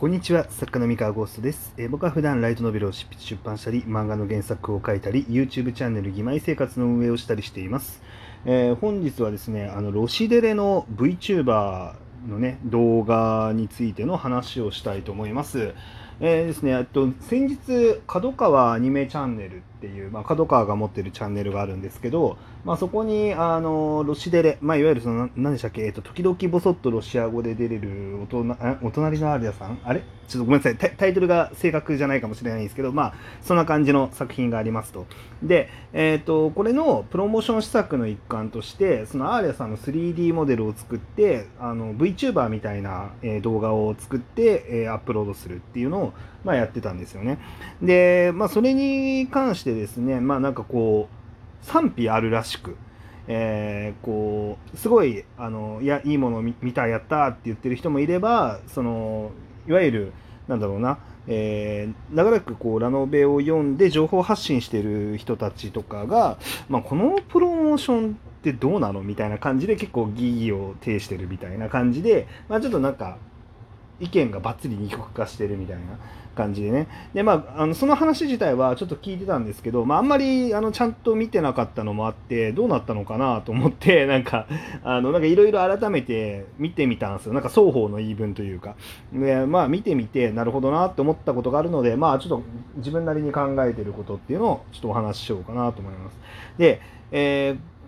こんにちは、作家の三河ゴーストです。えー僕は普段ライトノベルを執筆出版したり、漫画の原作を書いたり、YouTube チャンネル義妹生活の運営をしたりしています。えー本日はですね、あのロシデレの VTuber のね、動画についての話をしたいと思います。えーですね、えっと先日、角川アニメチャンネルていう、まあ、角川が持ってるチャンネルがあるんですけど、まあ、そこにあのロシデレ、まあ、いわゆるその何でしたっけ、えっと、時々ぼそっとロシア語で出れるおとなお隣のアーリアさん、あれ？ちょっとごめんなさいタイ、タイトルが正確じゃないかもしれないんですけど、まあ、そんな感じの作品がありますと。で、えっとこれのプロモーション施策の一環として、そのアーリアさんの 3D モデルを作って、あの VTuber みたいな、えー動画を作って、えーアップロードするっていうのを、まあ、やってたんですよね。で、まあ、それに関してですね、まあ、なんかこう、賛否あるらしく、えーこう、すごい、あの、いや、いいものを見見た、やったって言ってる人もいれば、その、いわゆる、なんだろうな、えー長らくこうラノベを読んで情報発信してる人たちとかが、まあ、このプロモーションってどうなのみたいな感じで結構疑義を呈してるみたいな感じで、まあ、ちょっとなんか意見がバッツリ二極化してるみたいな感じでね。でまああのその話自体はちょっと聞いてたんですけど、まあ、あんまりあのちゃんと見てなかったのもあってどうなったのかなと思って なんかあのなんかいろいろ改めて見てみたんですよ。なんか双方の言い分というか。でまあ見てみてなるほどなって思ったことがあるのでまあちょっと自分なりに考えてることっていうのをちょっとお話ししようかなと思います。で、えー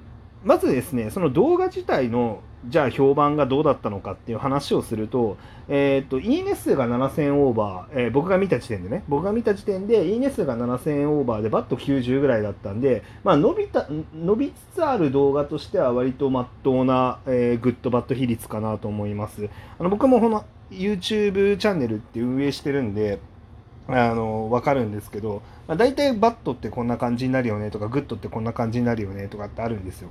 まずですねその動画自体のじゃあ評判がどうだったのかっていう話をすると、えーっと、いいね数が7000オーバー、えー僕が見た時点でね、僕が見た時点で、いいね数が7000オーバーで、バット90ぐらいだったんで、まあ、伸びた、伸びつつある動画としては、割とまっとうな、えーグッドバッド比率かなと思います。あの僕もこの YouTube チャンネルって運営してるんで、あの分かるんですけど、まあ、大体バッドってこんな感じになるよねとかグッドってこんな感じになるよねとかってあるんですよ。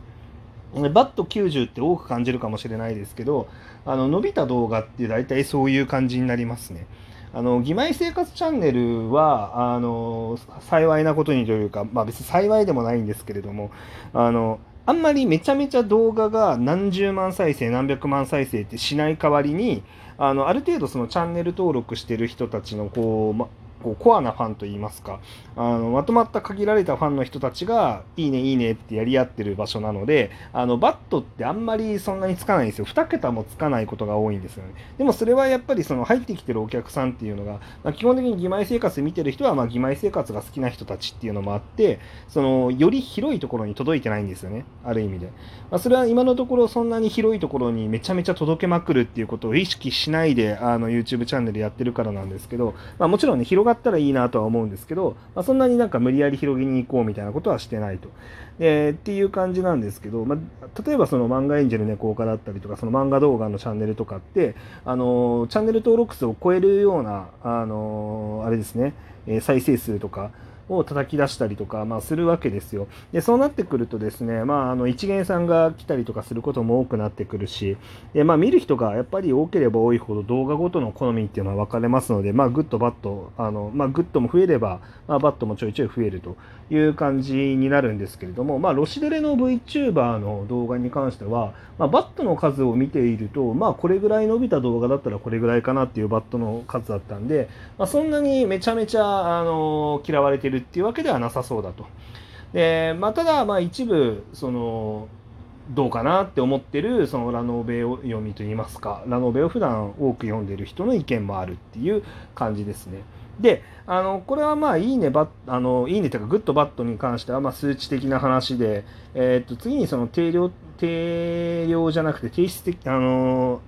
バッド90って多く感じるかもしれないですけどあの伸びた動画って大体そういう感じになりますね。あの義妹生活チャンネルはあの幸いなことにというか、まあ、別に幸いでもないんですけれどもあのあんまりめちゃめちゃ動画が何十万再生何百万再生ってしない代わりにあのある程度そのチャンネル登録してる人たちのこう、ま、こうコアなファンといいますかあのまとまった限られたファンの人たちがいいねいいねってやり合ってる場所なのであのバットってあんまりそんなにつかないんですよ。2桁もつかないことが多いんですよね。でもそれはやっぱりその入ってきてるお客さんっていうのが、まあ基本的に義妹生活見てる人はまあ義妹生活が好きな人たちっていうのもあってそのより広いところに届いてないんですよね。ある意味で、まあ、それは今のところそんなに広いところにめちゃめちゃ届けまくるっていうことを意識しないであの YouTube チャンネルやってるからなんですけど、まあ、もちろんね広がったらいいなとは思うんですけど、まあ、そんなになんか無理やり広げに行こうみたいなことはしてないと。でっていう感じなんですけど、まあ、例えばその漫画エンジェル猫岡だったりとかその漫画動画のチャンネルとかってあのチャンネル登録数を超えるようなあのあれですね、えー再生数とかを叩き出したりとか、まあ、するわけですよ。でそうなってくるとですね、まあ、あの一見さんが来たりとかすることも多くなってくるしで、まあ、見る人がやっぱり多ければ多いほど動画ごとの好みっていうのは分かれますので、まあ、グッドバッドあの、まあ、グッドも増えれば、まあ、バッドもちょいちょい増えるという感じになるんですけれども、まあ、ロシデレの VTuber の動画に関しては、まあ、バッドの数を見ていると、まあ、これぐらい伸びた動画だったらこれぐらいかなっていうバッドの数だったんで、まあ、そんなにめちゃめちゃあの嫌われてるっていうわけではなさそうだと。でまあ、ただ、まあ、一部そのどうかなって思ってるそのラノベを読みといいますかラノベを普段多く読んでる人の意見もあるっていう感じですね。であのこれはまあいいねバあのいいねというかグッドバッドに関してはまあ数値的な話で、えー、と次にその定量定量じゃなくて定性的あの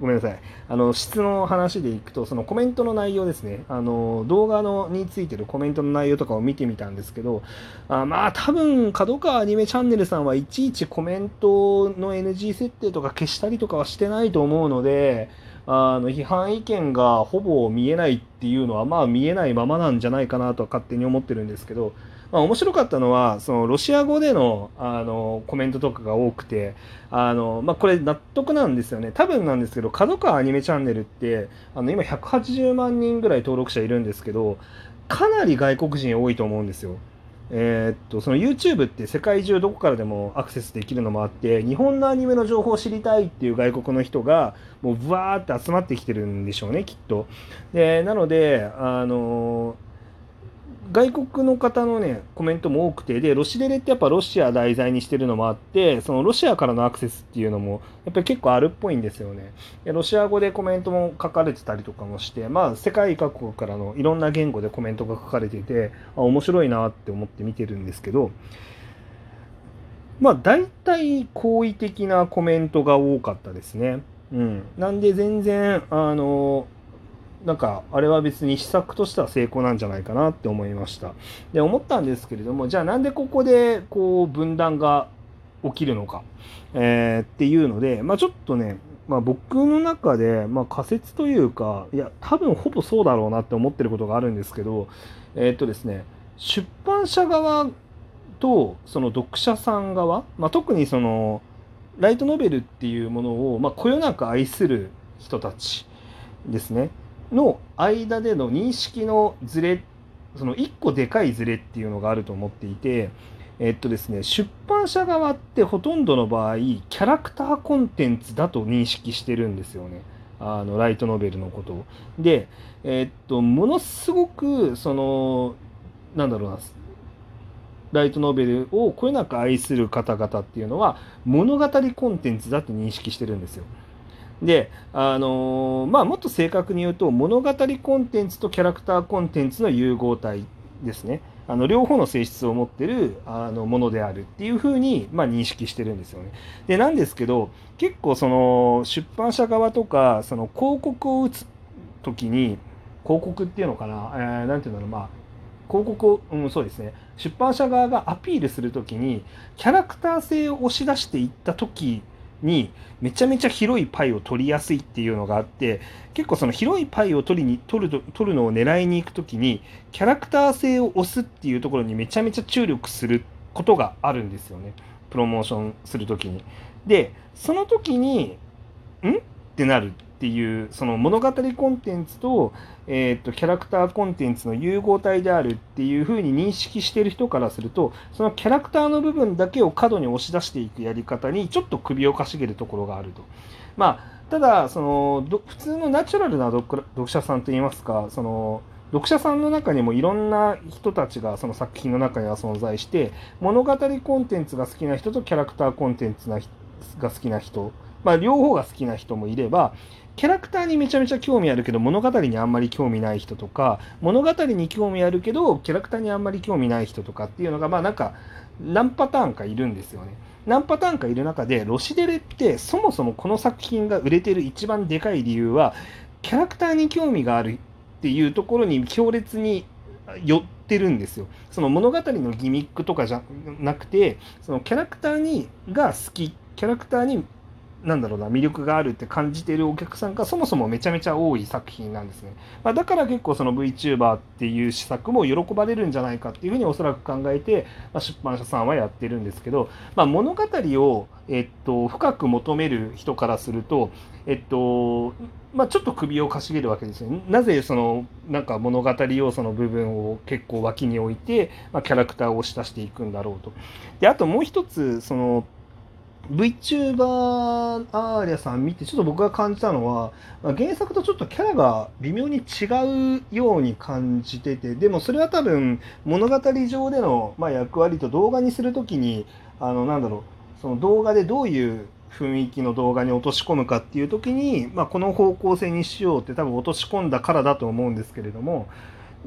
ごめんなさい。あの質の話でいくとそのコメントの内容ですね。あの動画のについてるコメントの内容とかを見てみたんですけどあまあ多分角川アニメチャンネルさんはいちいちコメントの NG 設定とか消したりとかはしてないと思うのであの批判意見がほぼ見えないっていうのはまあ見えないままなんじゃないかなと勝手に思ってるんですけど、まあ、面白かったのはそのロシア語でのあのコメントとかが多くてあの、まあ、これ納得なんですよね多分なんですけど角川アニメチャンネルってあの今180万人ぐらい登録者いるんですけどかなり外国人多いと思うんですよ。えー、っとその YouTube って世界中どこからでもアクセスできるのもあって日本のアニメの情報を知りたいっていう外国の人がもうブワーって集まってきてるんでしょうねきっと。でなのであの外国の方のねコメントも多くてでロシデレってやっぱロシア題材にしてるのもあってそのロシアからのアクセスっていうのもやっぱり結構あるっぽいんですよね。でロシア語でコメントも書かれてたりとかもしてまあ世界各国からのいろんな言語でコメントが書かれててあ面白いなって思って見てるんですけどまあ大体好意的なコメントが多かったですね。うん。なんで全然あのなんかあれは別に施策としては成功なんじゃないかなって思いました。で思ったんですけれどもじゃあなんでここでこう分断が起きるのか、えー、っていうので、まあ、ちょっとね、まあ、僕の中で、まあ、仮説というかいや多分ほぼそうだろうなって思ってることがあるんですけどえー、っとですね出版社側とその読者さん側、まあ、特にそのライトノベルっていうものを、まあ、こよなく愛する人たちですね。の間での認識のズレその1個でかいズレっていうのがあると思っていてえっとですね出版社側ってほとんどの場合キャラクターコンテンツだと認識してるんですよねあのライトノベルのことを。でえっとものすごくそのなんだろうなライトノベルをこよなく愛する方々っていうのは物語コンテンツだと認識してるんですよ。で、あのー、まあ、もっと正確に言うと、物語コンテンツとキャラクターコンテンツの融合体ですね。あの両方の性質を持ってるあのものであるっていうふうに、まあ、認識してるんですよね。でなんですけど結構その出版社側とかその広告を打つ時に広告っていうのかな、えー、なんていうんだろうまあ広告を、うん、そうですね出版社側がアピールする時にキャラクター性を押し出していった時にめちゃめちゃ広いパイを取りやすいっていうのがあって結構その広いパイを取りに取る取るのを狙いに行く時にキャラクター性を押すっていうところにめちゃめちゃ注力することがあるんですよね。プロモーションする時に。でその時にん？ってなる。っていうその物語コンテンツと,、えーと、キャラクターコンテンツの融合体であるっていうふうに認識してる人からするとそのキャラクターの部分だけを過度に押し出していくやり方にちょっと首をかしげるところがあると。まあただその普通のナチュラルな読者さんといいますかその読者さんの中にもいろんな人たちがその作品の中には存在して物語コンテンツが好きな人とキャラクターコンテンツが好きな人まあ、両方が好きな人もいればキャラクターにめちゃめちゃ興味あるけど物語にあんまり興味ない人とか物語に興味あるけどキャラクターにあんまり興味ない人とかっていうのがまあなんか何パターンかいるんですよね。何パターンかいる中でロシデレってそもそもこの作品が売れてる一番でかい理由はキャラクターに興味があるっていうところに強烈に寄ってるんですよ。その物語のギミックとかじゃなくてそのキャラクターにが好きキャラクターになんだろうな魅力があるって感じているお客さんがそもそもめちゃめちゃ多い作品なんですね、まあ、だから結構その VTuber っていう施策も喜ばれるんじゃないかっていうふうにおそらく考えて、まあ、出版社さんはやってるんですけど、まあ、物語を、えっと、深く求める人からすると、えっとまあ、ちょっと首をかしげるわけですね。なぜそのなんか物語要素の部分を結構脇に置いて、まあ、キャラクターを押し出していくんだろうと。であともう一つその VTuber アーリャさん見てちょっと僕が感じたのは原作とちょっとキャラが微妙に違うように感じててでもそれは多分物語上での、まあ、役割と動画にする時にあのなんだろうその動画でどういう雰囲気の動画に落とし込むかっていう時に、まあ、この方向性にしようって多分落とし込んだからだと思うんですけれども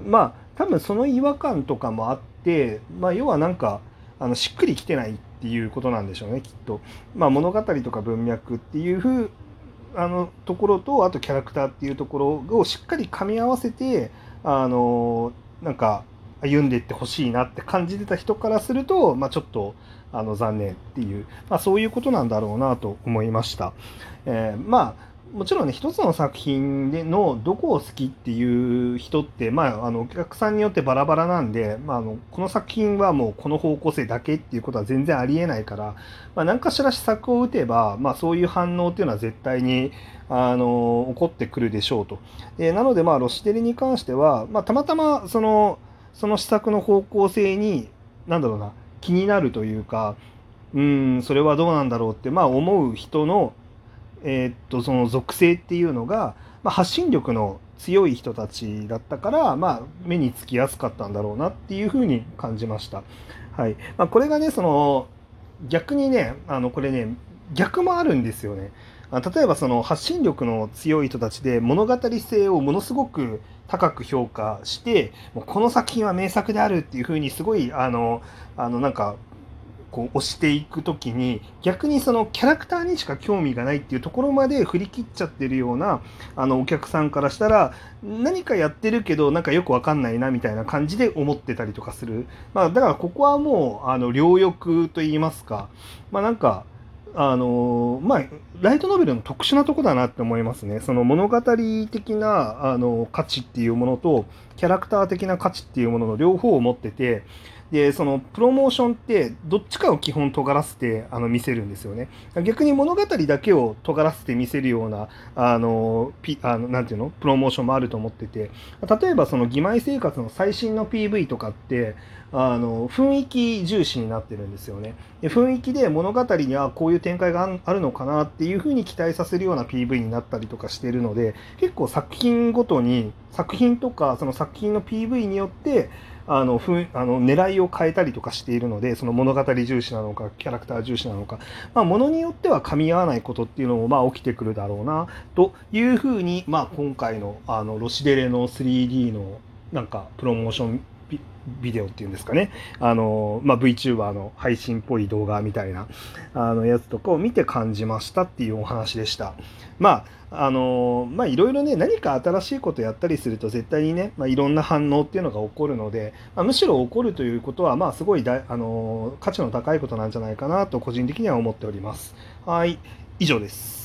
まあ多分その違和感とかもあって、まあ、要はなんかあのしっくりきてないってていうことなんでしょうねきっと。まあ、物語とか文脈っていう風あのところとあとキャラクターっていうところをしっかり噛み合わせてあのなんか歩んでいってほしいなって感じてた人からすると、まあ、ちょっとあの残念っていう、まあ、そういうことなんだろうなと思いました。えー、まあもちろんね一つの作品でのどこを好きっていう人って、まあ、あのお客さんによってバラバラなんで、まあ、あのこの作品はもうこの方向性だけっていうことは全然ありえないから、まあ、何かしら施策を打てば、まあ、そういう反応っていうのは絶対にあの起こってくるでしょうと。えなので、まあ、ロシデリに関しては、まあ、たまたまそのその施策の方向性になんだろうな気になるというかうんそれはどうなんだろうってまあ思う人のえー、っとその属性っていうのが、まあ、発信力の強い人たちだったから、まあ、目につきやすかったんだろうなっていうふうに感じました。はいまあ、これがねその逆にねあのこれね逆もあるんですよね。例えばその発信力の強い人たちで物語性をものすごく高く評価してもうこの作品は名作であるっていうふうにすごいあのあのなんかこう押していく時に逆にそのキャラクターにしか興味がないっていうところまで振り切っちゃってるようなあのお客さんからしたら何かやってるけどなんかよくわかんないなみたいな感じで思ってたりとかする、まあ、だからここはもうあの両翼と言いますかまあなんかあのまあライトノベルの特殊なとこだなって思いますね。その物語的なあの価値っていうものとキャラクター的な価値っていうものの両方を持っててでそのプロモーションってどっちかを基本尖らせてあの見せるんですよね。逆に物語だけを尖らせて見せるようなあのピあのなんていうの？プロモーションもあると思ってて。例えばその義妹生活の最新の PV とかってあの雰囲気重視になってるんですよね。で雰囲気で物語にはこういう展開があるのかなっていうふうに期待させるような PV になったりとかしてるので結構作品ごとに作品とかその作品の PV によってあのふあの狙いを変えたりとかしているのでその物語重視なのかキャラクター重視なのか、まあ、ものによっては噛み合わないことっていうのもまあ起きてくるだろうなというふうに、まあ、今回のあのロシデレの 3D のなんかプロモーションビデオっていうんですかねあの、まあ、VTuber の配信っぽい動画みたいなあのやつとかを見て感じましたっていうお話でした。まああのまあいろいろね何か新しいことやったりすると絶対にね、まあ、いろんな反応っていうのが起こるので、まあ、むしろ起こるということはまあすごいだあの価値の高いことなんじゃないかなと個人的には思っております。はい以上です。